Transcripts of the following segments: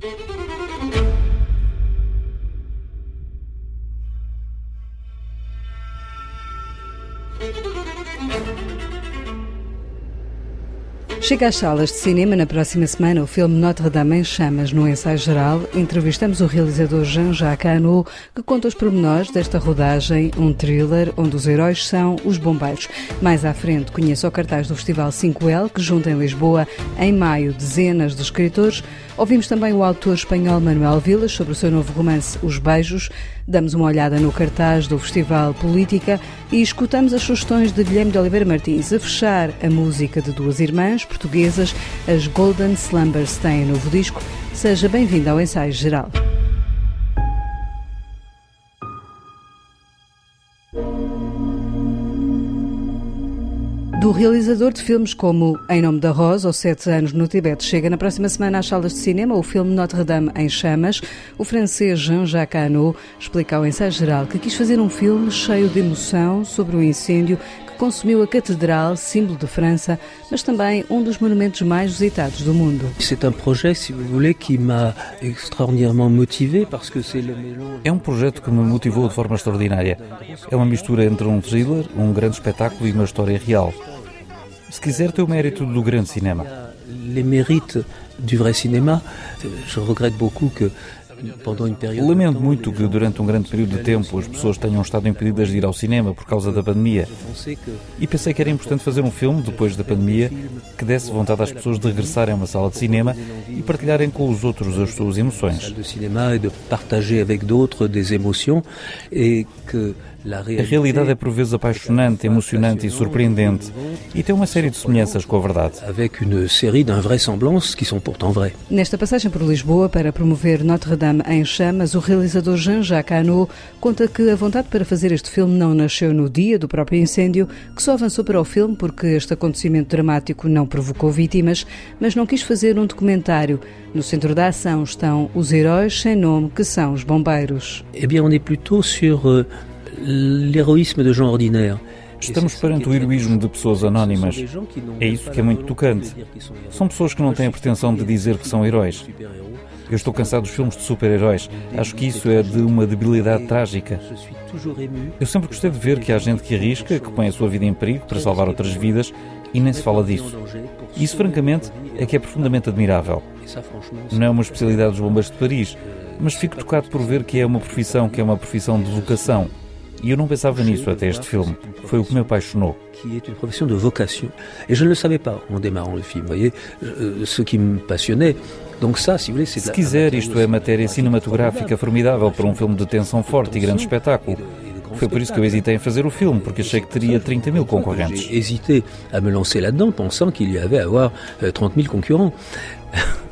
Thank you. Chega às salas de cinema na próxima semana o filme Notre-Dame em Chamas. No ensaio geral, entrevistamos o realizador Jean-Jacques Hano, que conta os pormenores desta rodagem, um thriller onde os heróis são os bombeiros. Mais à frente, conheça o cartaz do Festival 5L, que junta em Lisboa, em maio, dezenas de escritores. Ouvimos também o autor espanhol Manuel Vilas sobre o seu novo romance Os Beijos. Damos uma olhada no cartaz do Festival Política e escutamos as sugestões de Guilherme de Oliveira Martins. A fechar, a música de duas irmãs portuguesas, as Golden Slumbers têm novo disco. Seja bem-vindo ao ensaio geral. Do realizador de filmes como Em Nome da Rosa ou Sete Anos no Tibete, chega na próxima semana às salas de cinema o filme Notre-Dame em Chamas. O francês Jean-Jacques Hano explica ao ensaio geral que quis fazer um filme cheio de emoção sobre o incêndio consumiu a Catedral, símbolo de França, mas também um dos monumentos mais visitados do mundo. É um projeto que me motivou de forma extraordinária. É uma mistura entre um thriller, um grande espetáculo e uma história real. Se quiser, tem o mérito do grande cinema. Les mérites du vrai cinéma. Je regrette beaucoup que. Lamento muito que durante um grande período de tempo as pessoas tenham estado impedidas de ir ao cinema por causa da pandemia. E pensei que era importante fazer um filme, depois da pandemia, que desse vontade às pessoas de regressarem a uma sala de cinema e partilharem com os outros as suas emoções. de cinéma et de partager avec d'autres des émotions et que A realidade é por vezes apaixonante, emocionante e surpreendente e tem uma série de semelhanças com a verdade. avec une série d'invraisemblances qui sont pourtant vraies. Nesta passagem por Lisboa para promover Notre-Dame em chamas, o realizador Jean-Jacques Hano conta que a vontade para fazer este filme não nasceu no dia do próprio incêndio, que só avançou para o filme porque este acontecimento dramático não provocou vítimas, mas não quis fazer um documentário. No centro da ação estão os heróis sem nome, que são os bombeiros. Eh bien, on est plutôt sur euh, l'héroïsme de gens ordinaires. Estamos perante o heroísmo de pessoas anónimas. É isso que é muito tocante. São pessoas que não têm a pretensão de dizer que são heróis. Eu estou cansado dos filmes de super-heróis. Acho que isso é de uma debilidade trágica. Eu sempre gostei de ver que há gente que arrisca, que põe a sua vida em perigo para salvar outras vidas e nem se fala disso. Isso, francamente, é que é profundamente admirável. Não é uma especialidade dos bombeiros de Paris, mas fico tocado por ver que é uma profissão que é uma profissão de vocação. E eu não pensava nisso até este filme. Foi o que me apaixonou. qui est une profession de vocation. Et je ne le savais pas en démarrant le film. Vous voyez, euh, ce qui me passionnait. De Se quiser, isto é matéria cinematográfica formidável para um filme de tensão forte e grande espetáculo. Foi por isso que eu hesitei em fazer o filme, porque achei que teria 30 mil concorrentes. Hésité à me lancer là-dedans, pensant qu'il y avait à avoir euh, 30 000 concurrents.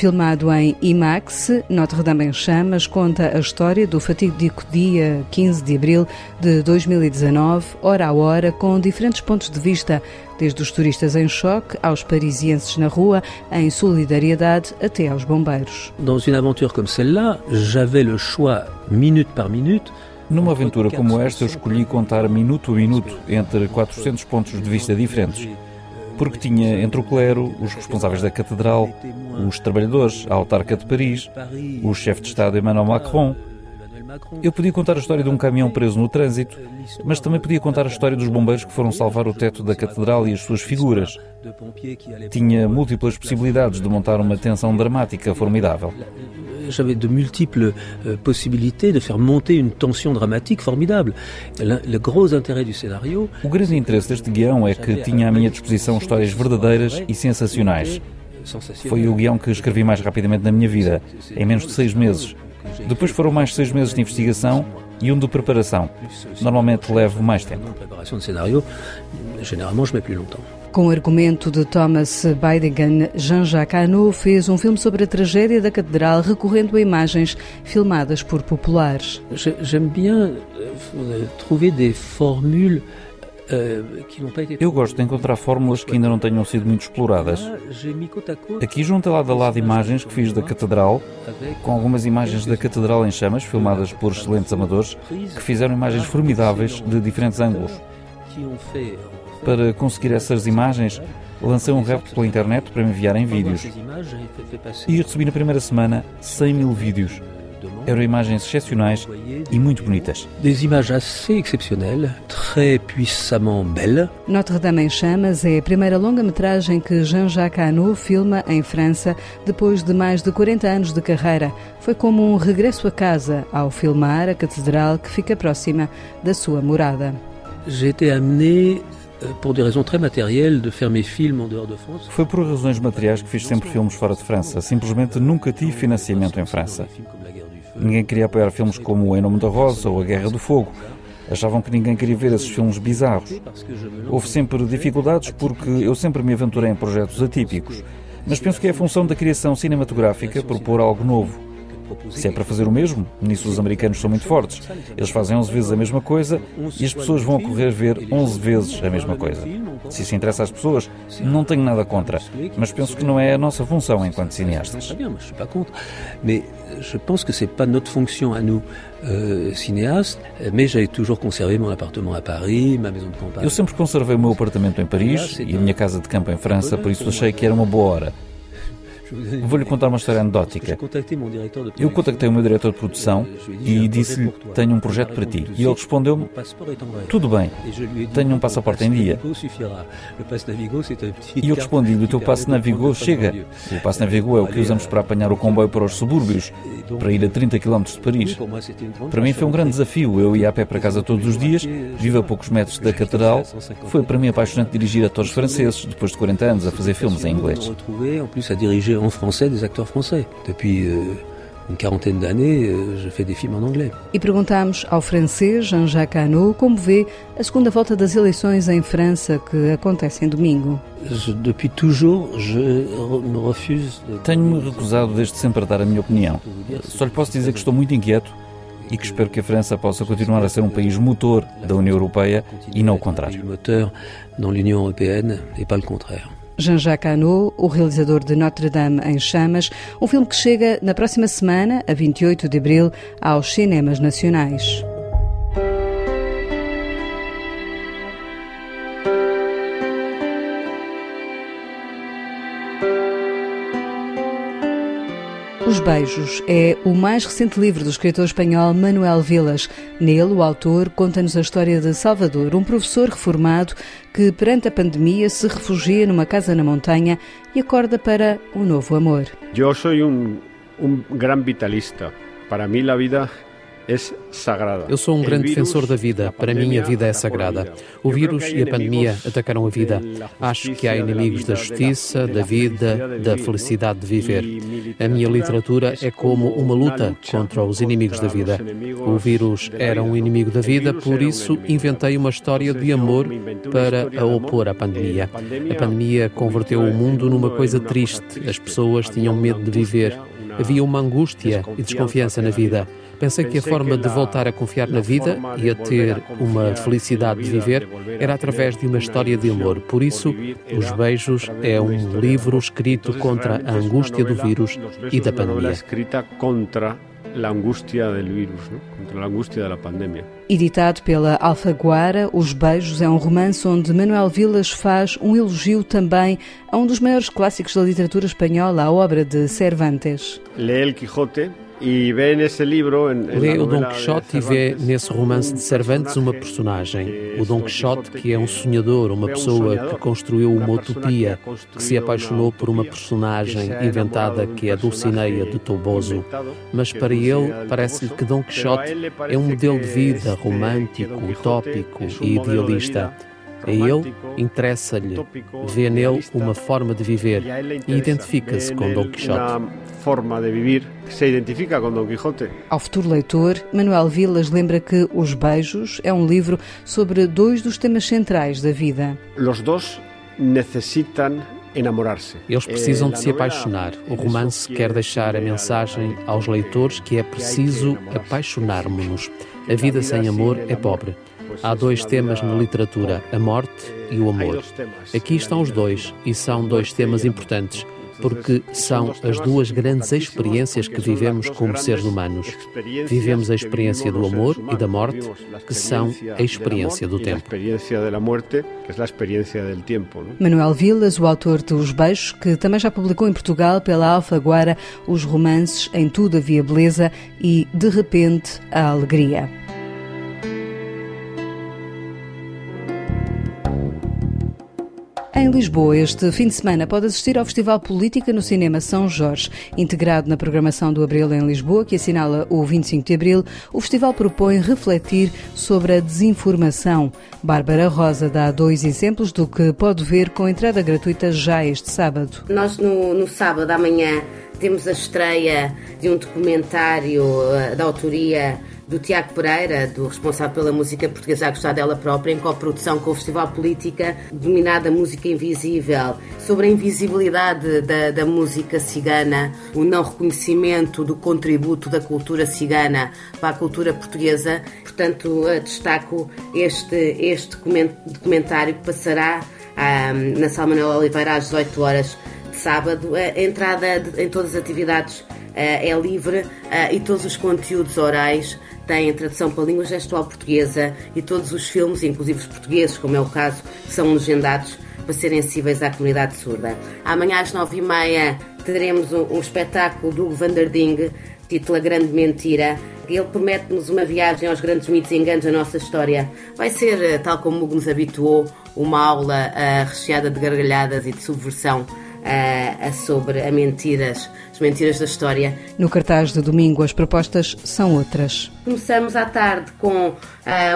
Filmado em IMAX, Notre-Dame em Chamas conta a história do fatídico dia 15 de abril de 2019, hora a hora, com diferentes pontos de vista, desde os turistas em choque aos parisienses na rua, em solidariedade, até aos bombeiros. Dans une aventure comme celle-là, j'avais le choix, minute par minute, Numa aventura como esta, eu escolhi contar minuto a minuto entre 400 pontos de vista diferentes. Porque tinha entre o clero, os responsáveis da catedral, os trabalhadores, a autarca de Paris, o chefe de Estado Emmanuel Macron. Eu podia contar a história de um caminhão preso no trânsito, mas também podia contar a história dos bombeiros que foram salvar o teto da catedral e as suas figuras. Tinha múltiplas possibilidades de montar uma tensão dramática formidável. J'avais de multiples euh, possibilités de faire monter une tension dramatique formidable. Le, gros intérêt du scénario, O grande interesse deste guião é que tinha à minha disposição histórias verdadeiras e sensacionais. Foi o guião que escrevi mais rapidamente na minha vida, em menos de seis meses. Depois foram mais seis meses de investigação e um de preparação. Normalmente levo mais tempo. Com o argumento de Thomas Beidigan, Jean-Jacques Hano fez um filme sobre a tragédia da catedral recorrendo a imagens filmadas por populares. J'ai- J'aime bien euh, trouver des formules été. Eu gosto de encontrar fórmulas que ainda não tenham sido muito exploradas. Côte Aqui junto a lado a lado imagens que fiz da catedral, com algumas imagens da catedral em chamas, filmadas por excelentes amadores, que fizeram imagens formidáveis de diferentes ângulos. Para conseguir essas imagens, lancei um repto pela internet para me enviarem vídeos. E recebi na primeira semana 100 mil vídeos. Eram imagens excepcionais e muito bonitas. Des images assez exceptionnelles, très puissamment belles. Notre-Dame em Chamas é a primeira longa-metragem que Jean-Jacques Hano filma em França depois de mais de 40 anos de carreira. Foi como um regresso a casa ao filmar a catedral que fica próxima da sua morada. J'ai été amené por des raisons très matérielles de faire mes films en dehors de France. Foi por razões materiais que fiz sempre filmes fora de França. Simplesmente nunca tive financiamento em França. Ninguém queria apoiar filmes como Em Nome da Rosa ou A Guerra do Fogo. Achavam que ninguém queria ver esses filmes bizarros. Houve sempre dificuldades porque eu sempre me aventurei em projetos atípicos. Mas penso que é a função da criação cinematográfica propor algo novo. Se é para fazer o mesmo, nisso os americanos são muito fortes. Eles fazem 11 vezes a mesma coisa e as pessoas vão correr ver 11 vezes a mesma coisa. Se isso interessa às pessoas, não tenho nada contra, mas penso que não é a nossa função enquanto cineastas. Mais je pense que cinéastes, j'ai toujours conservé mon appartement à Paris, ma maison de campagne. Eu sempre conservei o meu apartamento em Paris e a minha casa de campo em França, por isso achei que era uma boa hora. Vou-lhe contar uma história anedótica. Eu contactei o meu diretor de produção e disse-lhe: Tenho um projeto para ti. E ele respondeu-me: Tudo bem, tenho um passaporte em dia. E eu respondi-lhe: O teu passe Navigo chega. O passe Navigo é o que usamos para apanhar o comboio para os subúrbios, para ir a 30 km de Paris. Para mim foi um grande desafio. Eu ia a pé para casa todos os dias, vivo a poucos metros da catedral. Foi para mim apaixonante dirigir atores franceses, depois de 40 anos, a fazer filmes em inglês en français des acteurs français. Depuis euh, une quarantaine d'années, euh, je fais des films en anglais. E perguntámos ao francês Jean-Jacques Hano como vê a segunda volta das eleições em França que acontecem domingo. Je, depuis toujours, je me refuse. Tenho-me recusado desde sempre a dar a minha opinião. Só lhe posso dizer que estou muito inquieto e que espero que a França possa continuar a ser um país motor da União Europeia e não o contrário. Moteur dans l'Union européenne et pas le contraire. Jean-Jacques Hano, o realizador de Notre-Dame em Chamas, um filme que chega na próxima semana, a 28 de abril, aos cinemas nacionais. Os Beijos é o mais recente livro do escritor espanhol Manuel Vilas. Nele, o autor conta-nos a história de Salvador, um professor reformado que, perante a pandemia, se refugia numa casa na montanha e acorda para um novo amor. Eu sou um, um grande vitalista. Para mim, a vida eu sou um grande defensor da vida. Para mim, a vida é sagrada. O vírus e a pandemia atacaram a vida. Acho que há inimigos da justiça, da vida, da felicidade de viver. A minha literatura é como uma luta contra os inimigos da vida. O vírus era um inimigo da vida, por isso inventei uma história de amor para a opor à pandemia. A pandemia converteu o mundo numa coisa triste. As pessoas tinham medo de viver. Havia uma angústia e desconfiança na vida. Pensei que a forma de voltar a confiar na vida e a ter uma felicidade de viver era através de uma história de amor. Por isso, Os Beijos é um livro escrito contra a angústia do vírus e da pandemia. a angústia do vírus, contra a angústia da pandemia. Editado pela Alfaguara, Os Beijos é um romance onde Manuel Vilas faz um elogio também a um dos maiores clássicos da literatura espanhola, a obra de Cervantes. Lê El Quijote Lê o Dom Quixote e vê nesse romance de Cervantes uma personagem, o Dom Quixote, que é um sonhador, uma pessoa que construiu uma utopia, que se apaixonou por uma personagem inventada que é Dulcineia de Toboso. Mas para ele, parece-lhe que Dom Quixote é um modelo de vida romântico, utópico e idealista. A ele interessa-lhe, vê nele uma forma de viver e identifica-se com Dom Quixote. forma de viver que se identifica com Dom Quixote. Ao futuro leitor, Manuel Vilas lembra que Os Beijos é um livro sobre dois dos temas centrais da vida. Os dois necessitam enamorar-se. Eles precisam de se apaixonar. O romance quer deixar a mensagem aos leitores que é preciso apaixonarmos-nos. A vida sem amor é pobre. Há dois temas na literatura, a morte e o amor. Aqui estão os dois, e são dois temas importantes. porque são as duas grandes experiências que vivemos como seres humanos. Vivemos a experiência do amor e da morte, que são a experiência do tempo. Manuel Vilas, o autor dos Beijos, que também já publicou em Portugal pela Alfaguara os romances Em Tudo Havia Beleza e De Repente a Alegria. Em Lisboa, este fim de semana, pode assistir ao Festival Política no Cinema São Jorge. Integrado na programação do Abril em Lisboa, que assinala o 25 de Abril, o festival propõe refletir sobre a desinformação. Bárbara Rosa dá dois exemplos do que pode ver com entrada gratuita já este sábado. Nós, no, no sábado amanhã, temos a estreia de um documentário uh, da autoria do Tiago Pereira, do responsável pela música portuguesa a gostar dela própria, em coprodução com o Festival Política, denominada Música Invisível, sobre a invisibilidade da, da música cigana, o não reconhecimento do contributo da cultura cigana para a cultura portuguesa. Portanto, destaco este, este documentário que passará ah, na Sala Manuel Oliveira às 18 horas de sábado. A entrada em todas as atividades ah, é livre ah, e todos os conteúdos orais têm tradução para a língua gestual portuguesa e todos os filmes, inclusive os portugueses, como é o caso, são legendados para serem acessíveis à comunidade surda. Amanhã às nove e meia teremos um, um espetáculo do Vanderding, título A Grande Mentira. Ele promete-nos uma viagem aos grandes mitos e enganos da nossa história. Vai ser, eh, tal como o nos habituou, uma aula uh, recheada de gargalhadas e de subversão uh, sobre a mentiras, as mentiras da história. No cartaz de domingo, as propostas são outras. Começamos à tarde com uh,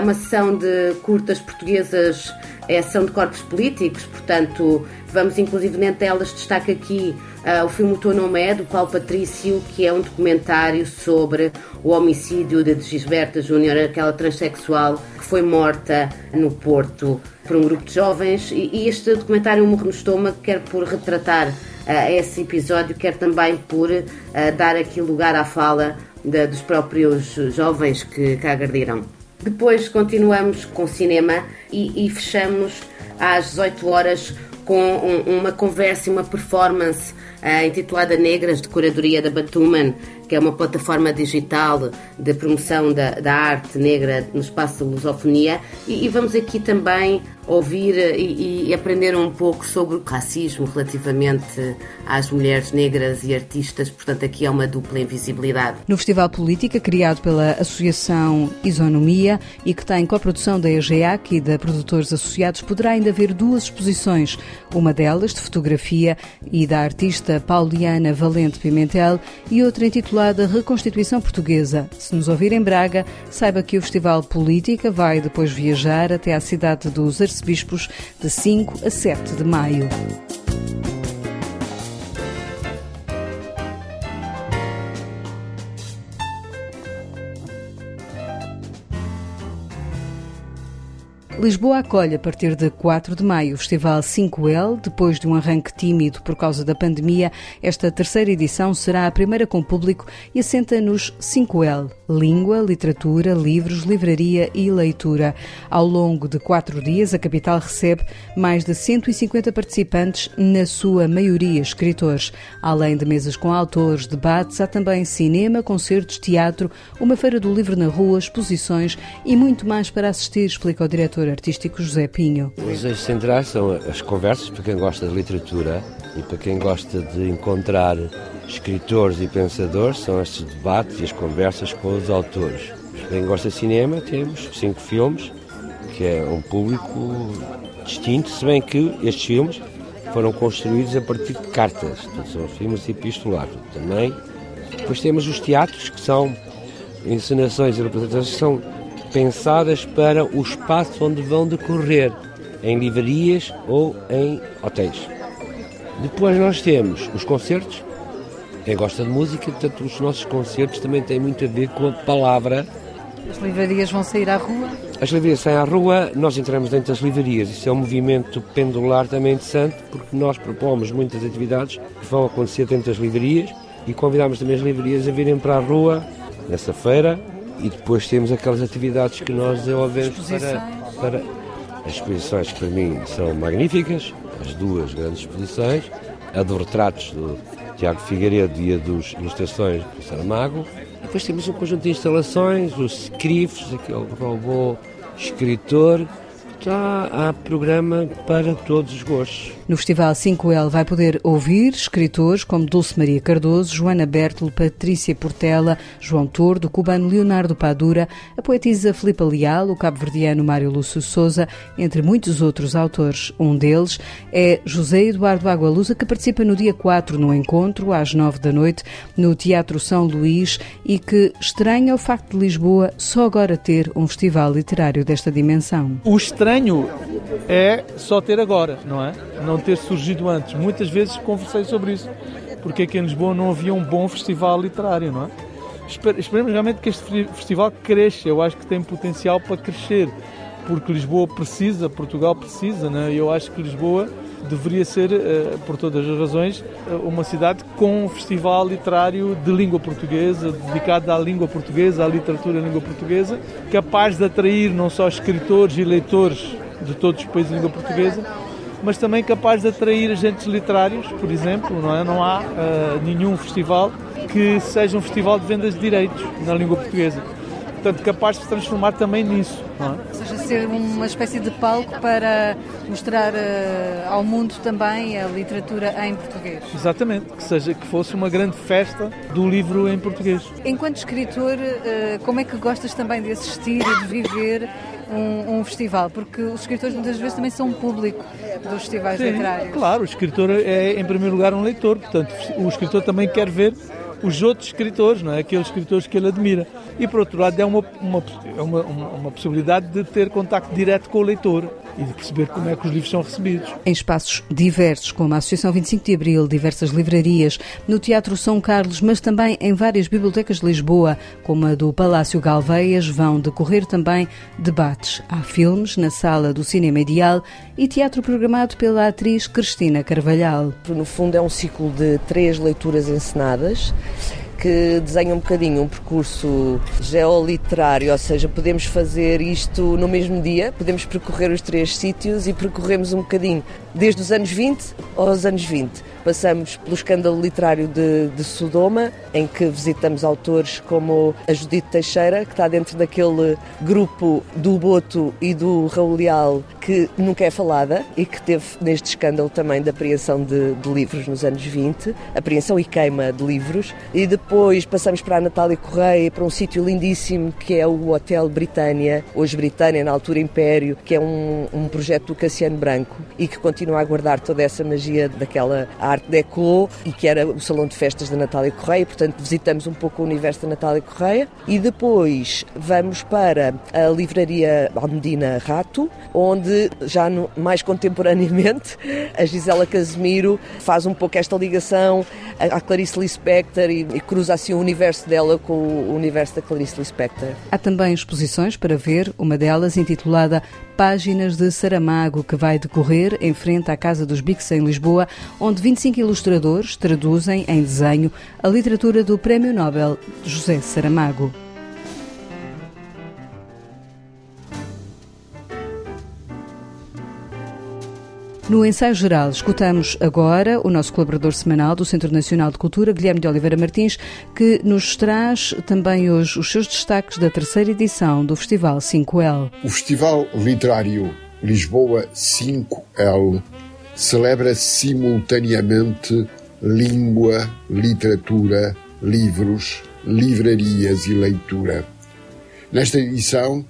uma sessão de curtas portuguesas, é ação de corpos políticos, portanto, vamos inclusive entre elas, destaca aqui uh, o filme O Teu Nome é, do Paulo Patrício, que é um documentário sobre o homicídio de Gisberta Júnior, aquela transexual que foi morta no Porto por um grupo de jovens. E, e este documentário, O Morro no Estômago, quer por retratar esse episódio, quer também por uh, dar aqui lugar à fala de, dos próprios jovens que, que agrediram. Depois continuamos com cinema e, e fechamos às 18 horas com um, uma conversa e uma performance intitulada Negras, de curadoria da Batuman, que é uma plataforma digital de promoção da, da arte negra no espaço da lusofonia. E, e vamos aqui também ouvir e, e, aprender um pouco sobre o racismo relativamente às mulheres negras e artistas, portanto aqui é uma dupla invisibilidade. No Festival Política, criado pela Associação Isonomia e que tem coprodução da EGEAC e da Produtores Associados, poderá ainda haver duas exposições, uma delas de fotografia e da artista pauliana Valente Pimentel e outra intitulada Reconstituição Portuguesa. Se nos ouvir em Braga, saiba que o Festival Política vai depois viajar até à cidade dos arcebispos de 5 a 7 de maio. Lisboa acolhe a partir de 4 de maio o Festival 5L. Depois de um arranque tímido por causa da pandemia, esta terceira edição será a primeira com público e assenta nos 5L: Língua, Literatura, Livros, Livraria e Leitura. Ao longo de quatro dias, a capital recebe mais de 150 participantes, na sua maioria escritores. Além de mesas com autores, debates, há também cinema, concertos, teatro, uma feira do livro na rua, exposições e muito mais para assistir, explica o diretor artístico José Pinho. Os eixos centrais são as conversas para quem gosta de literatura e para quem gosta de encontrar escritores e pensadores, são estes debates e as conversas com os autores. Para quem gosta de cinema, temos cinco filmes, que é um público distinto, se bem que estes filmes foram construídos a partir de cartas, são filmes epistolares também. Depois temos os teatros, que são encenações e representações que são pensadas para o espaço onde vão decorrer, em livrarias ou em hotéis. Depois nós temos os concertos. Quem gosta de música, portanto, os nossos concertos também têm muito a ver com a palavra. As livrarias vão sair à rua? As livrarias saem à rua, nós entramos dentro das livrarias. Isso é um movimento pendular também interessante, porque nós propomos muitas atividades que vão acontecer dentro das livrarias e convidamos também as livrarias a virem para a rua nessa feira, e depois temos aquelas atividades que nós desenvolvemos para, para. As exposições que para mim são magníficas, as duas grandes exposições, a de retratos do Tiago Figueiredo e a dos ilustrações do Saramago. Depois temos um conjunto de instalações, os Scrifs, aquele robô escritor, Está, há programa para todos os gostos. No Festival 5L vai poder ouvir escritores como Dulce Maria Cardoso, Joana Bertolo, Patrícia Portela, João Tordo, o cubano Leonardo Padura, a poetisa Filipa Leal, o cabo-verdiano Mário Lúcio Souza, entre muitos outros autores. Um deles é José Eduardo Agualusa, que participa no dia 4 no encontro, às 9 da noite, no Teatro São Luís e que estranha o facto de Lisboa só agora ter um festival literário desta dimensão. O estranho é só ter agora, não é? Não ter surgido antes. Muitas vezes conversei sobre isso. Porque aqui em Lisboa não havia um bom festival literário, não é? Esperemos realmente que este festival cresça. Eu acho que tem potencial para crescer. Porque Lisboa precisa, Portugal precisa, não é? Eu acho que Lisboa deveria ser, eh, por todas as razões, eh, uma cidade com um festival literário de língua portuguesa, dedicado à língua portuguesa, à literatura língua portuguesa, capaz de atrair não só escritores e leitores de todos os países de língua portuguesa, mas também capaz de atrair agentes literários, por exemplo, não, é? não há uh, nenhum festival que seja um festival de vendas de direitos na língua portuguesa portanto, capaz de se transformar também nisso. É? Ou seja, ser uma espécie de palco para mostrar uh, ao mundo também a literatura em português. Exatamente, que, seja, que fosse uma grande festa do livro em português. Enquanto escritor, uh, como é que gostas também de assistir e de viver um, um, festival? Porque os escritores muitas vezes também são um público dos festivais Sim, literários. Claro, o escritor é em primeiro lugar um leitor, portanto o escritor também quer ver os outros escritores, não é? aqueles escritores que ele admira. E por outro lado, é uma, uma, é uma, uma possibilidade de ter contacto direto com o leitor e de perceber como é que os livros são recebidos. Em espaços diversos, como a Associação 25 de Abril, diversas livrarias, no Teatro São Carlos, mas também em várias bibliotecas de Lisboa, como a do Palácio Galveias, vão decorrer também debates. Há filmes na Sala do Cinema Ideal e teatro programado pela atriz Cristina Carvalhal. No fundo, é um ciclo de três leituras encenadas que desenha um bocadinho um percurso geoliterário, ou seja, podemos fazer isto no mesmo dia, podemos percorrer os três sítios e percorremos um bocadinho desde os anos 20 aos anos 20 Passamos pelo escândalo literário de, de Sodoma, em que visitamos autores como a Judite Teixeira, que está dentro daquele grupo do Boto e do Raul Leal, que nunca é falada e que teve neste escândalo também de apreensão de, de livros nos anos 20, apreensão e queima de livros. E depois passamos para a Natália Correia, para um sítio lindíssimo que é o Hotel Britânia, hoje Britânia, na altura Império, que é um, um projeto do Cassiano Branco e que continua a guardar toda essa magia daquela arte Art Deco e que era o salão de festas da Natália Correia, portanto visitamos um pouco o universo da Natália Correia e depois vamos para a livraria Almedina Rato, onde já no, mais contemporaneamente a Gisela Casemiro faz um pouco esta ligação à Clarice Lispector e, e cruza assim o universo dela com o universo da Clarice Lispector. Há também exposições para ver, uma delas intitulada Páginas de Saramago, que vai decorrer em frente à Casa dos Bics em Lisboa, onde 25 ilustradores traduzem em desenho a literatura do Prémio Nobel José Saramago. No ensaio geral, escutamos agora o nosso colaborador semanal do Centro Nacional de Cultura, Guilherme de Oliveira Martins, que nos traz também hoje os seus destaques da terceira edição do Festival 5L. O Festival Literário Lisboa 5L celebra simultaneamente língua, literatura, livros, livrarias e leitura. Nesta edição,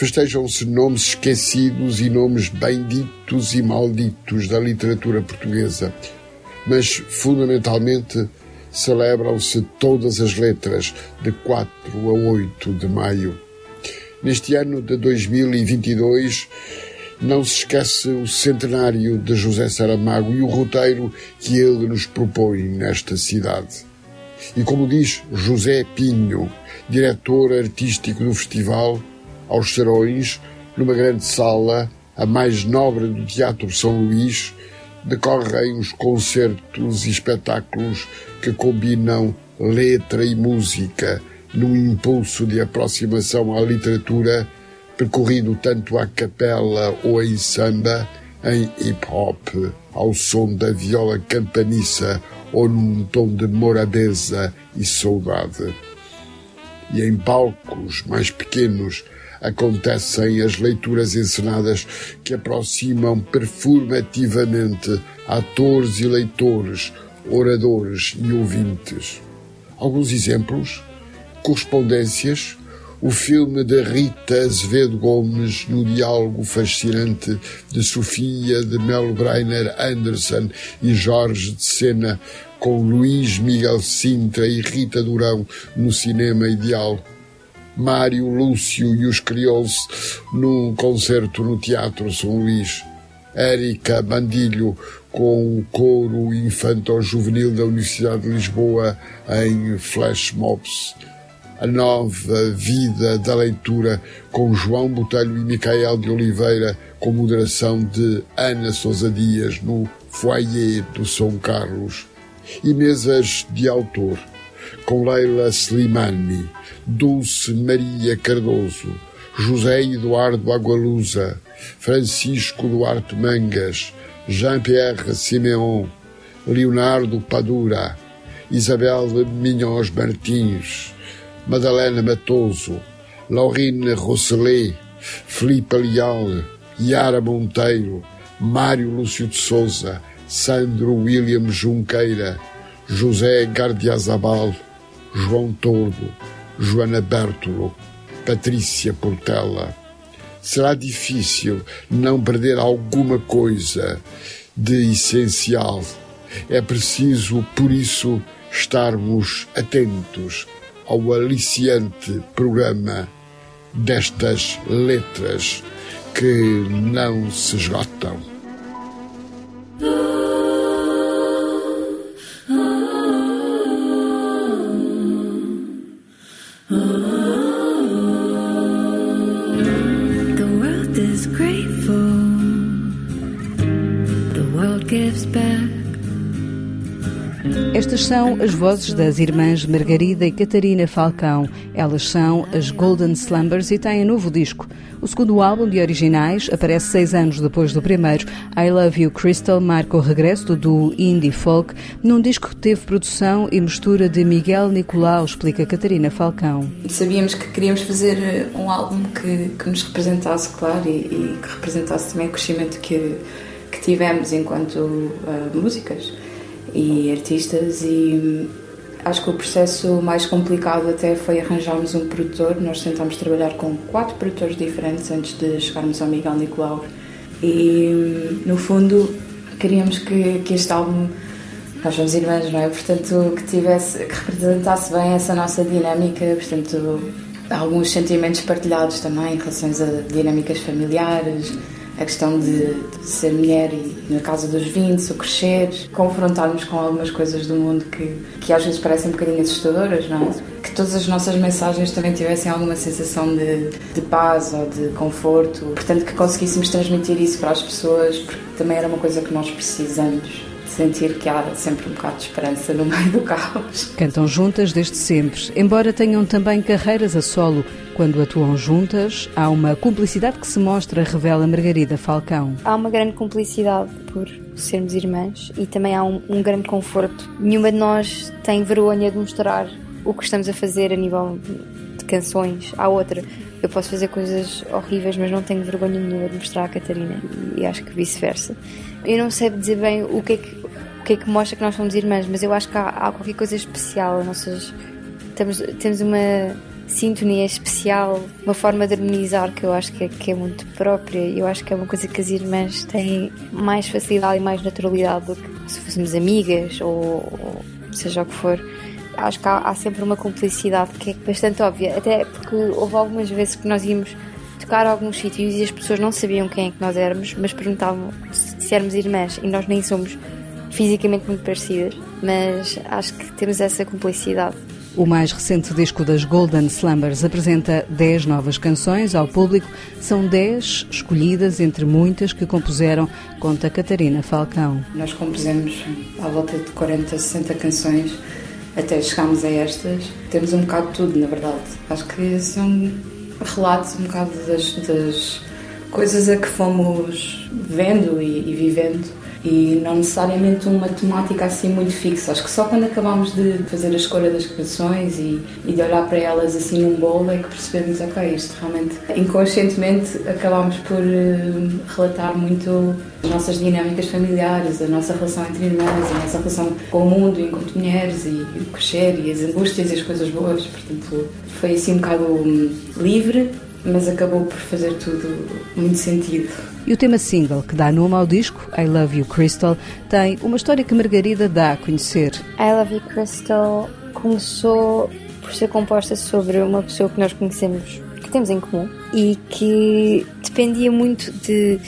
festejam-se nomes esquecidos e nomes benditos e malditos da literatura portuguesa, mas fundamentalmente celebram-se todas as letras de 4 a 8 de maio. Neste ano de 2022, não se esquece o centenário de José Saramago e o roteiro que ele nos propõe nesta cidade. E como diz José Pinho, diretor artístico do festival, aos Serões, numa grande sala, a mais nobre do Teatro São Luís, decorrem os concertos e espetáculos que combinam letra e música num impulso de aproximação à literatura, percorrido tanto à capela ou em samba, em hip hop ao som da viola campaniça ou num tom de morabeza e saudade. E em palcos mais pequenos acontecem as leituras encenadas que aproximam performativamente atores e leitores, oradores e ouvintes. Alguns exemplos: correspondências, o filme de Rita Azevedo Gomes no diálogo fascinante de Sofia de Melo Breiner Anderson e Jorge de Sena com Luís Miguel Sintra e Rita Durão no Cinema Ideal. Mário Lúcio e os Crioulos num concerto no Teatro São Luís. Érica Bandilho com o coro infanto-juvenil da Universidade de Lisboa em Flash Mobs. A nova vida da leitura com João Botelho e Micael de Oliveira, com moderação de Ana Sousa Dias no Foyer do São Carlos, e mesas de autor com Leila Slimani, Dulce Maria Cardoso, José Eduardo Agualusa, Francisco Duarte Mangas, Jean-Pierre Simeon, Leonardo Padura, Isabel Minhos Martins, Madalena Matoso, Laurine Rosselet, Felipe Leal, Yara Monteiro, Mário Lúcio de Souza, Sandro William Junqueira, José Gardiazabal, João Tordo, Joana Bertolo, Patrícia Portela. Será difícil não perder alguma coisa de essencial. É preciso, por isso, estarmos atentos ao aliciante programa destas letras que não se esgotam. São as vozes das irmãs Margarida e Catarina Falcão. Elas são as Golden Slumbers e têm um novo disco. O segundo álbum de originais aparece seis anos depois do primeiro. I Love You Crystal marca o regresso do indie folk num disco que teve produção e mistura de Miguel Nicolau, explica Catarina Falcão. Sabíamos que queríamos fazer eh, um álbum que, que nos representasse, claro, e, e, que representasse também o crescimento que, que tivemos enquanto uh, músicas e artistas e hum, acho que o processo mais complicado até foi arranjarmos um produtor. Nós tentámos trabalhar com quatro produtores diferentes antes de chegarmos ao Miguel Nicolau e hum, no fundo queríamos que, que este álbum nós somos irmãs, não é? Portanto, que tivesse, que representasse bem essa nossa dinâmica, portanto, alguns sentimentos partilhados também em relação a dinâmicas familiares, a questão de, de, ser mulher e na casa dos 20, o crescer, confrontarmos com algumas coisas do mundo que, que às vezes parecem um bocadinho assustadoras, não é? Que todas as nossas mensagens também tivessem alguma sensação de, de paz ou de conforto, portanto que conseguíssemos transmitir isso para as pessoas, porque também era uma coisa que nós precisamos sentir que há sempre um bocado de esperança no meio do caos. Cantam juntas desde sempre, embora tenham também carreiras a solo. Quando atuam juntas, há uma cumplicidade que se mostra, revela Margarida Falcão. Há uma grande cumplicidade por sermos irmãs e também há um, um grande conforto. Nenhuma de nós tem vergonha de mostrar o que estamos a fazer a nível de canções à outra. Eu posso fazer coisas horríveis, mas não tenho vergonha nenhuma de mostrar à Catarina e acho que vice-versa. Eu não sei dizer bem o que é que que é que mostra que nós somos irmãs, mas eu acho que há, há qualquer coisa especial. Nossas, temos, temos uma sintonia especial, uma forma de harmonizar que eu acho que é, que é muito própria. Eu acho que é uma coisa que as irmãs têm mais facilidade e mais naturalidade do que se fôssemos amigas ou, ou seja o que for. Acho que há, há, sempre uma cumplicidade que é bastante óbvia, até porque houve algumas vezes que nós íamos tocar a alguns sítios e as pessoas não sabiam quem é que nós éramos, mas perguntavam se éramos irmãs e nós nem somos fisicamente muito parecidas, mas acho que temos essa cumplicidade. O mais recente disco das Golden Slumbers apresenta 10 novas canções ao público. São 10 escolhidas entre muitas que compuseram, conta Catarina Falcão. Nós compusemos à volta de 40, 60 canções até chegarmos a estas. Temos um bocado de tudo, na verdade. Acho que são relatos um bocado das, das coisas a que fomos vendo e, e vivendo e não necessariamente uma temática assim muito fixa. Acho que só quando acabámos de fazer a escolha das canções e, e de olhar para elas assim num bolo é que percebemos, ok, isto realmente inconscientemente acabámos por uh, relatar muito as nossas dinâmicas familiares, a nossa relação entre irmãs, a nossa relação com o mundo enquanto mulheres e, e o crescer e as angústias e as coisas boas. Portanto, foi assim um bocado hum, livre mas acabou por fazer tudo muito sentido. E o tema single que dá nome ao disco, I Love You Crystal, tem uma história que Margarida dá a conhecer. I Love You Crystal começou por ser composta sobre uma pessoa que nós conhecemos, que temos em comum, e que dependia muito de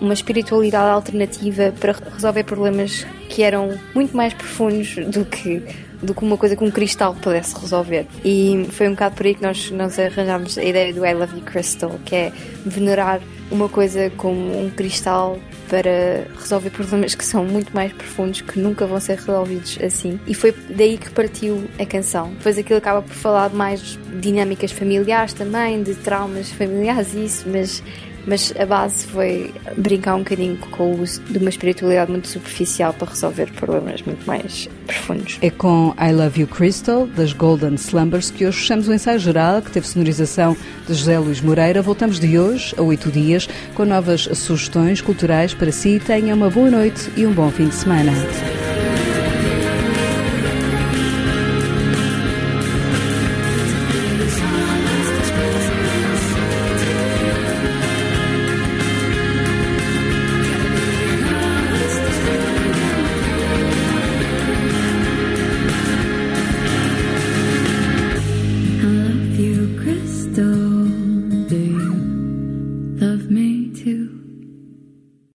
uma espiritualidade alternativa para resolver problemas que eram muito mais profundos do que do que uma coisa que um cristal pudesse resolver. E foi um bocado por aí que nós, nós arranjámos a ideia do I Love You Crystal, que é venerar uma coisa como um cristal para resolver problemas que são muito mais profundos, que nunca vão ser resolvidos assim. E foi daí que partiu a canção. Depois aquilo acaba por falar mais dinâmicas familiares também, de traumas familiares, isso, mas mas a base foi brincar um bocadinho com o uso de uma espiritualidade muito superficial para resolver problemas muito mais profundos. É com I Love You Crystal, das Golden Slumbers, que hoje fechamos o ensaio geral, que teve sonorização de José Luís Moreira. Voltamos de hoje a oito dias com novas sugestões culturais para si. Tenha uma boa noite e um bom fim de semana.